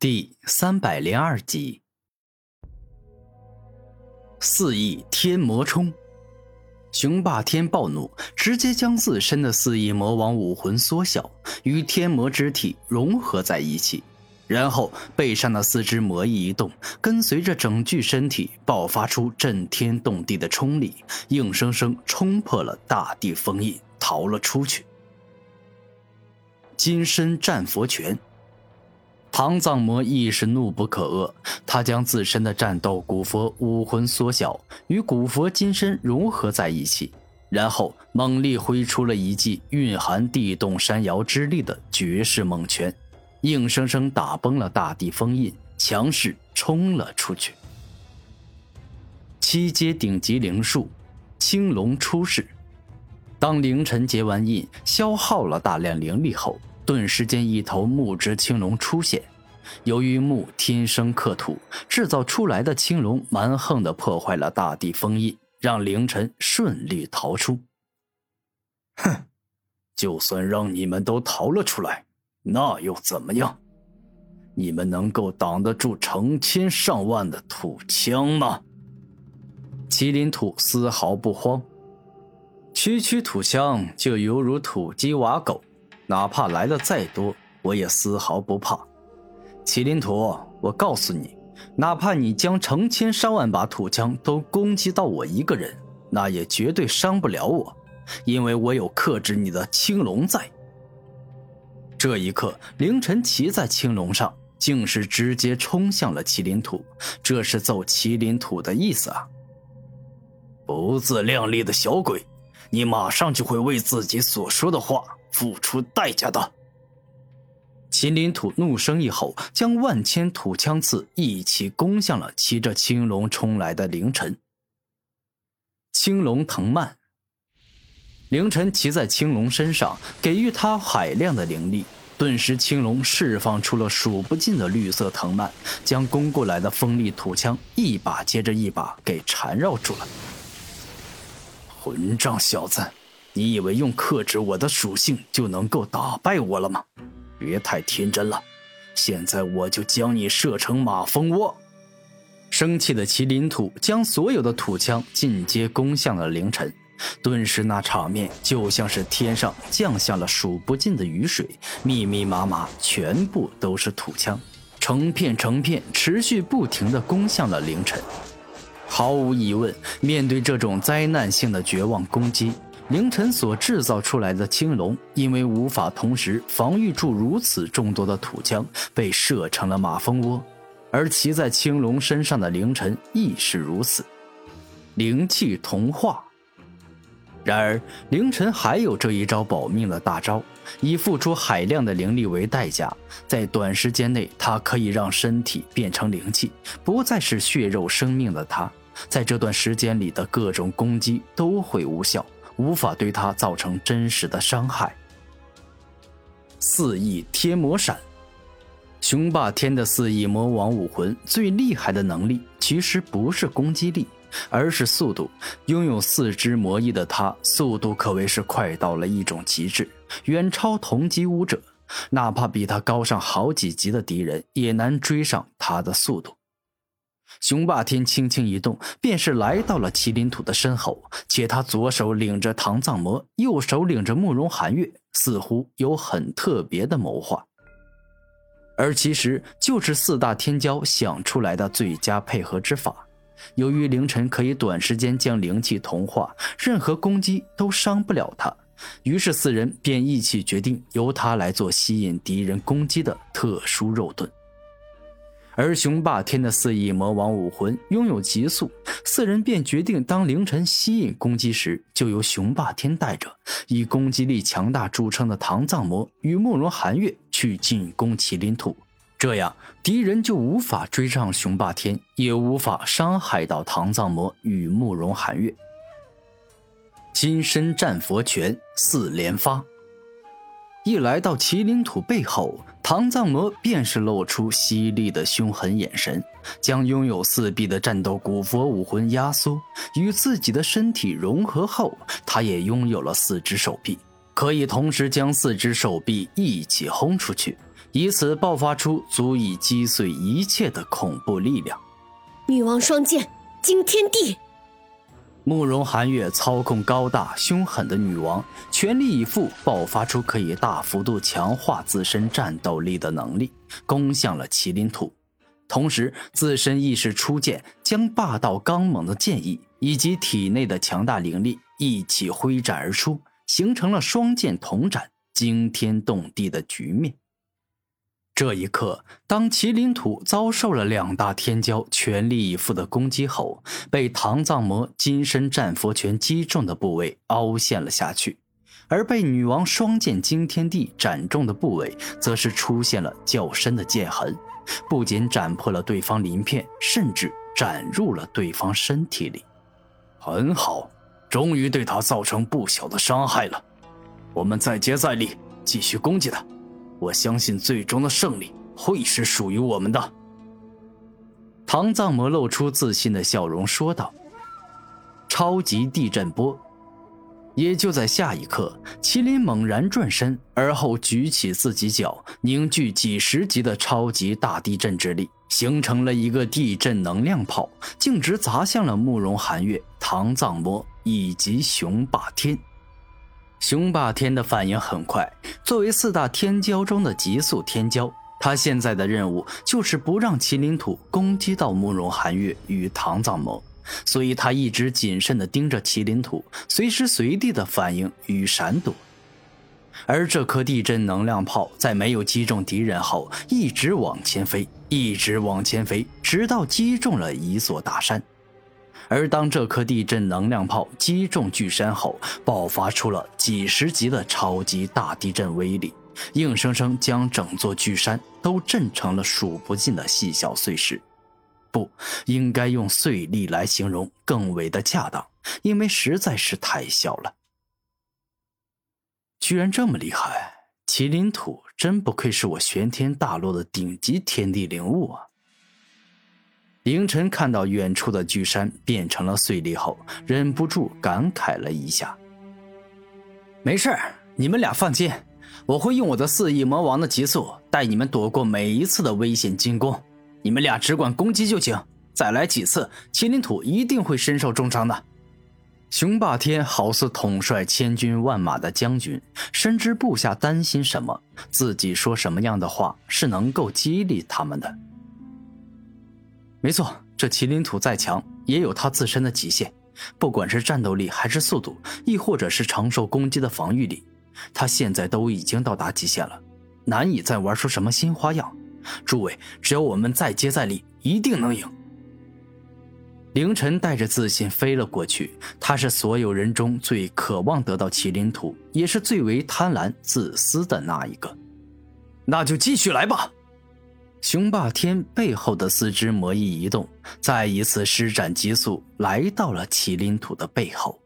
第三百零二集，四翼天魔冲，雄霸天暴怒，直接将自身的四翼魔王武魂缩小，与天魔之体融合在一起，然后背上的四只魔翼一动，跟随着整具身体爆发出震天动地的冲力，硬生生冲破了大地封印，逃了出去。金身战佛拳。唐藏魔亦是怒不可遏，他将自身的战斗古佛武魂缩小，与古佛金身融合在一起，然后猛力挥出了一记蕴含地动山摇之力的绝世猛拳，硬生生打崩了大地封印，强势冲了出去。七阶顶级灵术，青龙出世。当凌晨结完印，消耗了大量灵力后。顿时间，一头木质青龙出现。由于木天生克土，制造出来的青龙蛮横的破坏了大地封印，让凌晨顺利逃出。哼，就算让你们都逃了出来，那又怎么样？你们能够挡得住成千上万的土枪吗？麒麟土丝毫不慌，区区土枪就犹如土鸡瓦狗。哪怕来的再多，我也丝毫不怕。麒麟土，我告诉你，哪怕你将成千上万把土枪都攻击到我一个人，那也绝对伤不了我，因为我有克制你的青龙在。这一刻，凌晨骑在青龙上，竟是直接冲向了麒麟土，这是揍麒麟土的意思啊！不自量力的小鬼，你马上就会为自己所说的话。付出代价的。秦林土怒声一吼，将万千土枪刺一起攻向了骑着青龙冲来的凌晨。青龙藤蔓，凌晨骑在青龙身上，给予他海量的灵力，顿时青龙释放出了数不尽的绿色藤蔓，将攻过来的锋利土枪一把接着一把给缠绕住了。混账小子！你以为用克制我的属性就能够打败我了吗？别太天真了！现在我就将你射成马蜂窝！生气的麒麟土将所有的土枪进阶攻向了凌晨，顿时那场面就像是天上降下了数不尽的雨水，密密麻麻，全部都是土枪，成片成片，持续不停地攻向了凌晨。毫无疑问，面对这种灾难性的绝望攻击。凌晨所制造出来的青龙，因为无法同时防御住如此众多的土枪，被射成了马蜂窝；而骑在青龙身上的凌晨亦是如此。灵气同化。然而，凌晨还有这一招保命的大招，以付出海量的灵力为代价，在短时间内，他可以让身体变成灵气，不再是血肉生命的他，在这段时间里的各种攻击都会无效。无法对他造成真实的伤害。四翼天魔闪，雄霸天的四翼魔王武魂最厉害的能力，其实不是攻击力，而是速度。拥有四只魔翼的他，速度可谓是快到了一种极致，远超同级武者。哪怕比他高上好几级的敌人，也难追上他的速度。雄霸天轻轻一动，便是来到了麒麟土的身后，且他左手领着唐藏魔，右手领着慕容寒月，似乎有很特别的谋划。而其实就是四大天骄想出来的最佳配合之法。由于凌晨可以短时间将灵气同化，任何攻击都伤不了他，于是四人便一起决定由他来做吸引敌人攻击的特殊肉盾。而雄霸天的四翼魔王武魂拥有极速，四人便决定，当凌晨吸引攻击时，就由雄霸天带着以攻击力强大著称的唐藏魔与慕容寒月去进攻麒麟土，这样敌人就无法追上雄霸天，也无法伤害到唐藏魔与慕容寒月。金身战佛拳四连发。一来到麒麟土背后，唐藏魔便是露出犀利的凶狠眼神，将拥有四臂的战斗古佛武魂压缩，与自己的身体融合后，他也拥有了四只手臂，可以同时将四只手臂一起轰出去，以此爆发出足以击碎一切的恐怖力量。女王双剑，惊天地！慕容寒月操控高大凶狠的女王，全力以赴爆发出可以大幅度强化自身战斗力的能力，攻向了麒麟土。同时，自身意识出剑，将霸道刚猛的剑意以及体内的强大灵力一起挥斩而出，形成了双剑同斩、惊天动地的局面。这一刻，当麒麟土遭受了两大天骄全力以赴的攻击后，被唐藏魔金身战佛拳击中的部位凹陷了下去，而被女王双剑惊天地斩中的部位，则是出现了较深的剑痕，不仅斩破了对方鳞片，甚至斩入了对方身体里。很好，终于对他造成不小的伤害了，我们再接再厉，继续攻击他。我相信最终的胜利会是属于我们的。唐藏魔露出自信的笑容说道：“超级地震波！”也就在下一刻，麒麟猛然转身，而后举起自己脚，凝聚几十级的超级大地震之力，形成了一个地震能量炮，径直砸向了慕容寒月、唐藏魔以及雄霸天。雄霸天的反应很快，作为四大天骄中的极速天骄，他现在的任务就是不让麒麟土攻击到慕容寒月与唐藏魔，所以他一直谨慎地盯着麒麟土，随时随地的反应与闪躲。而这颗地震能量炮在没有击中敌人后，一直往前飞，一直往前飞，直到击中了一座大山。而当这颗地震能量炮击中巨山后，爆发出了几十级的超级大地震威力，硬生生将整座巨山都震成了数不尽的细小碎石。不应该用碎粒来形容更为的恰当，因为实在是太小了。居然这么厉害，麒麟土真不愧是我玄天大陆的顶级天地灵物啊！凌晨看到远处的巨山变成了碎裂后，忍不住感慨了一下。没事你们俩放心，我会用我的四翼魔王的极速带你们躲过每一次的危险进攻。你们俩只管攻击就行，再来几次，麒麟土一定会身受重伤的。雄霸天好似统帅千军万马的将军，深知部下担心什么，自己说什么样的话是能够激励他们的。没错，这麒麟土再强，也有它自身的极限。不管是战斗力，还是速度，亦或者是承受攻击的防御力，它现在都已经到达极限了，难以再玩出什么新花样。诸位，只要我们再接再厉，一定能赢。凌晨带着自信飞了过去，他是所有人中最渴望得到麒麟土，也是最为贪婪、自私的那一个。那就继续来吧。雄霸天背后的四肢魔翼移动，再一次施展极速，来到了麒麟土的背后。